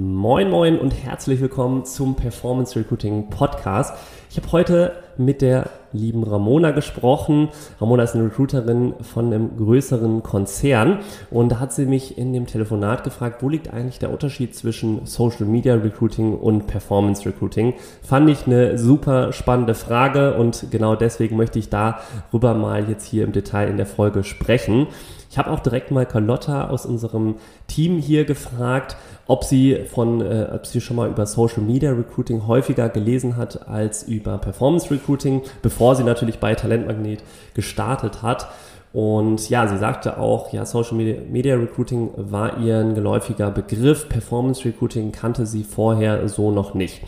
Moin moin und herzlich willkommen zum Performance Recruiting Podcast. Ich habe heute mit der lieben Ramona gesprochen. Ramona ist eine Recruiterin von einem größeren Konzern und da hat sie mich in dem Telefonat gefragt, wo liegt eigentlich der Unterschied zwischen Social Media Recruiting und Performance Recruiting? Fand ich eine super spannende Frage und genau deswegen möchte ich darüber mal jetzt hier im Detail in der Folge sprechen. Ich habe auch direkt mal Carlotta aus unserem Team hier gefragt, ob sie von, äh, ob sie schon mal über Social Media Recruiting häufiger gelesen hat als über Performance Recruiting, bevor sie natürlich bei Talentmagnet gestartet hat. Und ja, sie sagte auch, ja, Social Media, Media Recruiting war ihr ein geläufiger Begriff. Performance Recruiting kannte sie vorher so noch nicht.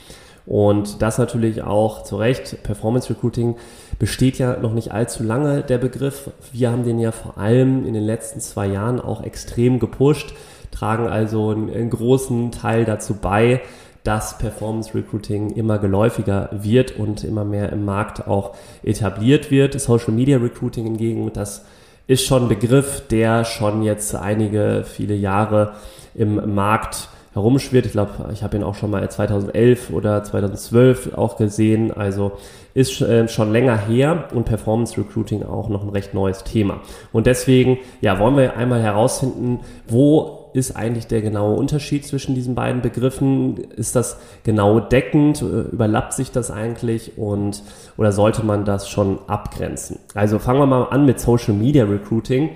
Und das natürlich auch zu Recht. Performance Recruiting besteht ja noch nicht allzu lange, der Begriff. Wir haben den ja vor allem in den letzten zwei Jahren auch extrem gepusht, tragen also einen, einen großen Teil dazu bei, dass Performance Recruiting immer geläufiger wird und immer mehr im Markt auch etabliert wird. Social Media Recruiting hingegen, das ist schon ein Begriff, der schon jetzt einige, viele Jahre im Markt herumschwirrt. Ich glaube, ich habe ihn auch schon mal 2011 oder 2012 auch gesehen. Also ist äh, schon länger her und Performance Recruiting auch noch ein recht neues Thema. Und deswegen, ja, wollen wir einmal herausfinden, wo ist eigentlich der genaue Unterschied zwischen diesen beiden Begriffen? Ist das genau deckend? Überlappt sich das eigentlich? Und, oder sollte man das schon abgrenzen? Also fangen wir mal an mit Social Media Recruiting.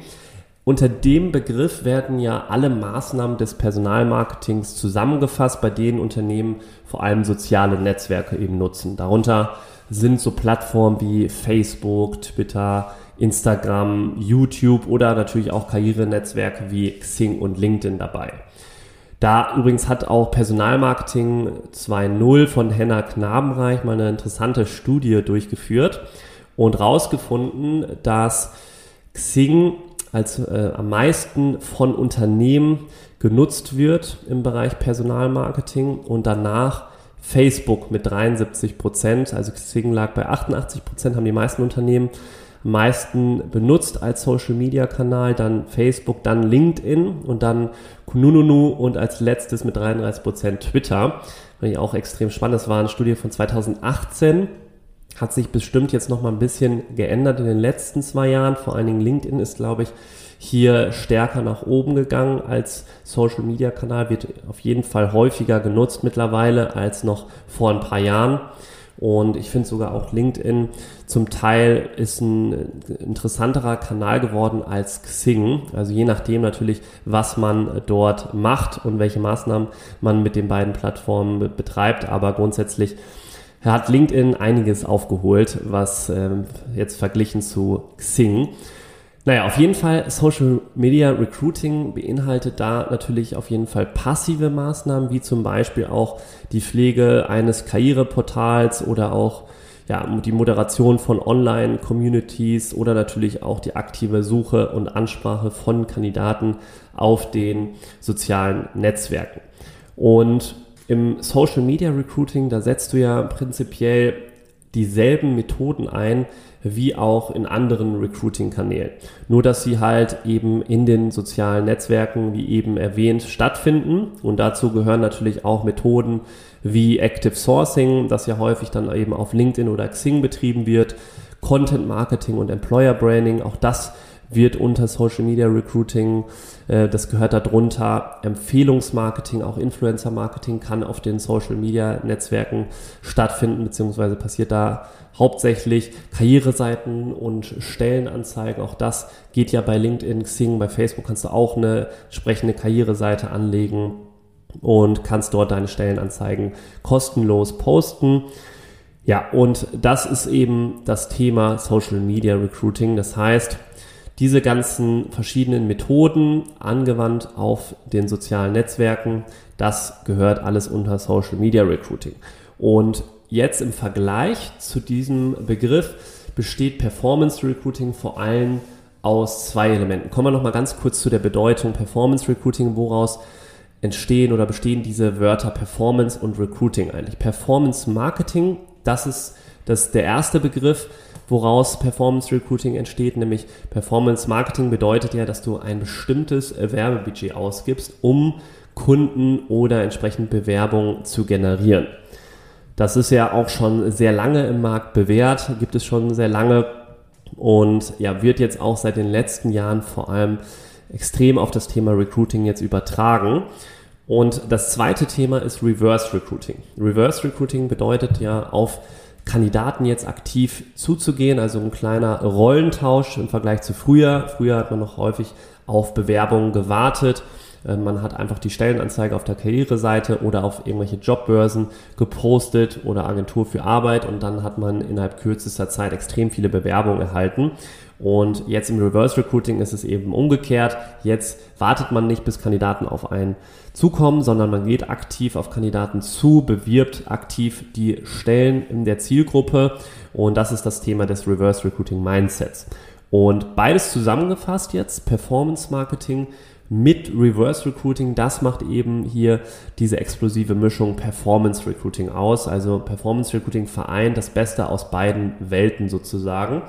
Unter dem Begriff werden ja alle Maßnahmen des Personalmarketings zusammengefasst, bei denen Unternehmen vor allem soziale Netzwerke eben nutzen. Darunter sind so Plattformen wie Facebook, Twitter, Instagram, YouTube oder natürlich auch Karrierenetzwerke wie Xing und LinkedIn dabei. Da übrigens hat auch Personalmarketing 2.0 von Henna Knabenreich mal eine interessante Studie durchgeführt und rausgefunden, dass Xing als äh, am meisten von Unternehmen genutzt wird im Bereich Personalmarketing und danach Facebook mit 73 Prozent, also Xing lag bei 88 Prozent, haben die meisten Unternehmen am meisten benutzt als Social Media Kanal, dann Facebook, dann LinkedIn und dann Kununu und als letztes mit 33 Prozent Twitter. Fand ich auch extrem spannend. Das war eine Studie von 2018 hat sich bestimmt jetzt noch mal ein bisschen geändert in den letzten zwei Jahren. Vor allen Dingen LinkedIn ist, glaube ich, hier stärker nach oben gegangen als Social Media Kanal, wird auf jeden Fall häufiger genutzt mittlerweile als noch vor ein paar Jahren. Und ich finde sogar auch LinkedIn zum Teil ist ein interessanterer Kanal geworden als Xing. Also je nachdem natürlich, was man dort macht und welche Maßnahmen man mit den beiden Plattformen betreibt. Aber grundsätzlich hat LinkedIn einiges aufgeholt, was ähm, jetzt verglichen zu Xing. Naja, auf jeden Fall Social Media Recruiting beinhaltet da natürlich auf jeden Fall passive Maßnahmen, wie zum Beispiel auch die Pflege eines Karriereportals oder auch ja, die Moderation von Online-Communities oder natürlich auch die aktive Suche und Ansprache von Kandidaten auf den sozialen Netzwerken. Und im Social Media Recruiting, da setzt du ja prinzipiell dieselben Methoden ein wie auch in anderen Recruiting-Kanälen. Nur dass sie halt eben in den sozialen Netzwerken, wie eben erwähnt, stattfinden. Und dazu gehören natürlich auch Methoden wie Active Sourcing, das ja häufig dann eben auf LinkedIn oder Xing betrieben wird, Content Marketing und Employer Branding. Auch das wird unter Social Media Recruiting, äh, das gehört darunter, Empfehlungsmarketing, auch Influencer Marketing kann auf den Social Media Netzwerken stattfinden, beziehungsweise passiert da hauptsächlich Karriereseiten und Stellenanzeigen. Auch das geht ja bei LinkedIn, Xing, bei Facebook kannst du auch eine entsprechende Karriereseite anlegen und kannst dort deine Stellenanzeigen kostenlos posten. Ja, und das ist eben das Thema Social Media Recruiting. Das heißt, diese ganzen verschiedenen Methoden angewandt auf den sozialen Netzwerken, das gehört alles unter Social Media Recruiting. Und jetzt im Vergleich zu diesem Begriff besteht Performance Recruiting vor allem aus zwei Elementen. Kommen wir nochmal ganz kurz zu der Bedeutung Performance Recruiting, woraus entstehen oder bestehen diese Wörter Performance und Recruiting eigentlich. Performance Marketing, das ist das der erste Begriff, woraus Performance Recruiting entsteht, nämlich Performance Marketing bedeutet ja, dass du ein bestimmtes Werbebudget ausgibst, um Kunden oder entsprechend Bewerbungen zu generieren. Das ist ja auch schon sehr lange im Markt bewährt, gibt es schon sehr lange und ja, wird jetzt auch seit den letzten Jahren vor allem extrem auf das Thema Recruiting jetzt übertragen. Und das zweite Thema ist Reverse Recruiting. Reverse Recruiting bedeutet ja auf Kandidaten jetzt aktiv zuzugehen, also ein kleiner Rollentausch im Vergleich zu früher. Früher hat man noch häufig auf Bewerbungen gewartet. Äh, man hat einfach die Stellenanzeige auf der Karriereseite oder auf irgendwelche Jobbörsen gepostet oder Agentur für Arbeit und dann hat man innerhalb kürzester Zeit extrem viele Bewerbungen erhalten. Und jetzt im Reverse Recruiting ist es eben umgekehrt. Jetzt wartet man nicht, bis Kandidaten auf einen zukommen, sondern man geht aktiv auf Kandidaten zu, bewirbt aktiv die Stellen in der Zielgruppe. Und das ist das Thema des Reverse Recruiting Mindsets. Und beides zusammengefasst jetzt, Performance Marketing mit Reverse Recruiting, das macht eben hier diese explosive Mischung Performance Recruiting aus. Also Performance Recruiting vereint das Beste aus beiden Welten sozusagen.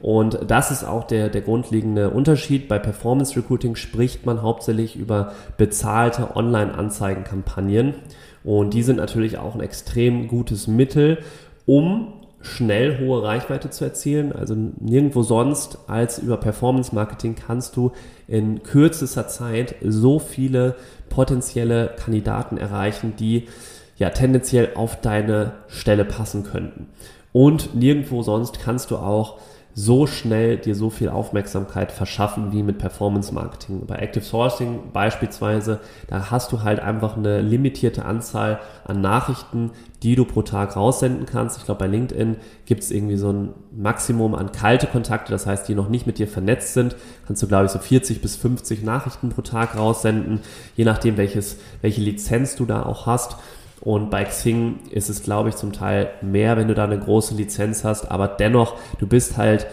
Und das ist auch der, der grundlegende Unterschied. Bei Performance Recruiting spricht man hauptsächlich über bezahlte Online-Anzeigenkampagnen. Und die sind natürlich auch ein extrem gutes Mittel, um schnell hohe Reichweite zu erzielen. Also nirgendwo sonst als über Performance Marketing kannst du in kürzester Zeit so viele potenzielle Kandidaten erreichen, die ja tendenziell auf deine Stelle passen könnten. Und nirgendwo sonst kannst du auch so schnell dir so viel Aufmerksamkeit verschaffen wie mit Performance Marketing. Bei Active Sourcing beispielsweise, da hast du halt einfach eine limitierte Anzahl an Nachrichten, die du pro Tag raussenden kannst. Ich glaube, bei LinkedIn gibt es irgendwie so ein Maximum an kalte Kontakte, das heißt, die noch nicht mit dir vernetzt sind, kannst du, glaube ich, so 40 bis 50 Nachrichten pro Tag raussenden, je nachdem, welches, welche Lizenz du da auch hast. Und bei Xing ist es, glaube ich, zum Teil mehr, wenn du da eine große Lizenz hast, aber dennoch, du bist halt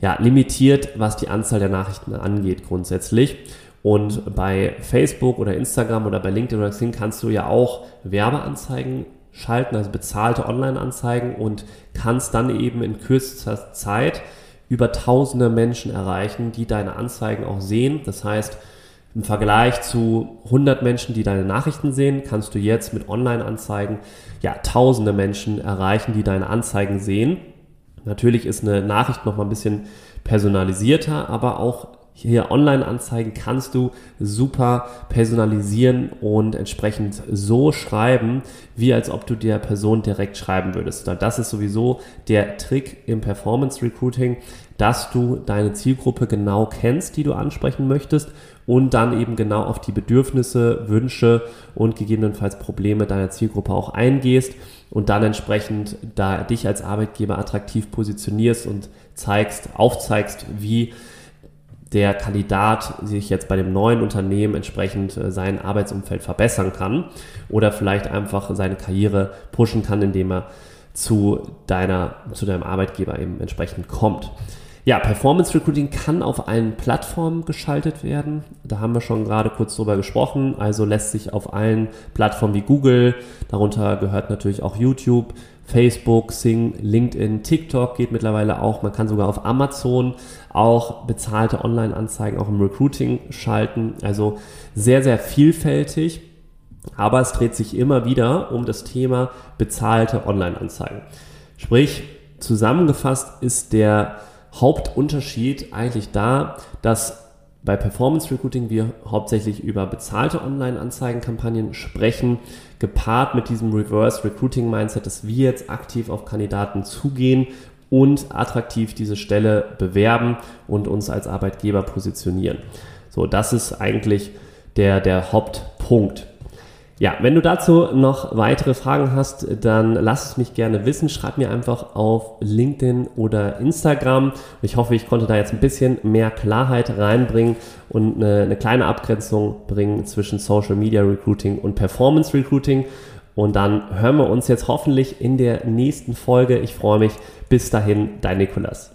ja, limitiert, was die Anzahl der Nachrichten angeht grundsätzlich. Und bei Facebook oder Instagram oder bei LinkedIn oder Xing kannst du ja auch Werbeanzeigen schalten, also bezahlte Online-Anzeigen und kannst dann eben in kürzester Zeit über tausende Menschen erreichen, die deine Anzeigen auch sehen. Das heißt, im Vergleich zu 100 Menschen, die deine Nachrichten sehen, kannst du jetzt mit Online-Anzeigen ja tausende Menschen erreichen, die deine Anzeigen sehen. Natürlich ist eine Nachricht noch mal ein bisschen personalisierter, aber auch hier Online-Anzeigen kannst du super personalisieren und entsprechend so schreiben, wie als ob du der Person direkt schreiben würdest. Das ist sowieso der Trick im Performance Recruiting, dass du deine Zielgruppe genau kennst, die du ansprechen möchtest und dann eben genau auf die Bedürfnisse, Wünsche und gegebenenfalls Probleme deiner Zielgruppe auch eingehst und dann entsprechend da dich als Arbeitgeber attraktiv positionierst und zeigst, aufzeigst, wie der Kandidat sich jetzt bei dem neuen Unternehmen entsprechend äh, sein Arbeitsumfeld verbessern kann oder vielleicht einfach seine Karriere pushen kann, indem er zu deiner, zu deinem Arbeitgeber eben entsprechend kommt. Ja, Performance Recruiting kann auf allen Plattformen geschaltet werden. Da haben wir schon gerade kurz drüber gesprochen. Also lässt sich auf allen Plattformen wie Google, darunter gehört natürlich auch YouTube, Facebook, Sing, LinkedIn, TikTok geht mittlerweile auch. Man kann sogar auf Amazon auch bezahlte Online-Anzeigen auch im Recruiting schalten. Also sehr, sehr vielfältig. Aber es dreht sich immer wieder um das Thema bezahlte Online-Anzeigen. Sprich, zusammengefasst ist der Hauptunterschied eigentlich da, dass bei Performance Recruiting wir hauptsächlich über bezahlte Online-Anzeigenkampagnen sprechen, gepaart mit diesem Reverse Recruiting Mindset, dass wir jetzt aktiv auf Kandidaten zugehen und attraktiv diese Stelle bewerben und uns als Arbeitgeber positionieren. So, das ist eigentlich der, der Hauptpunkt. Ja, wenn du dazu noch weitere Fragen hast, dann lass es mich gerne wissen. Schreib mir einfach auf LinkedIn oder Instagram. Ich hoffe, ich konnte da jetzt ein bisschen mehr Klarheit reinbringen und eine, eine kleine Abgrenzung bringen zwischen Social Media Recruiting und Performance Recruiting. Und dann hören wir uns jetzt hoffentlich in der nächsten Folge. Ich freue mich. Bis dahin, dein Nikolas.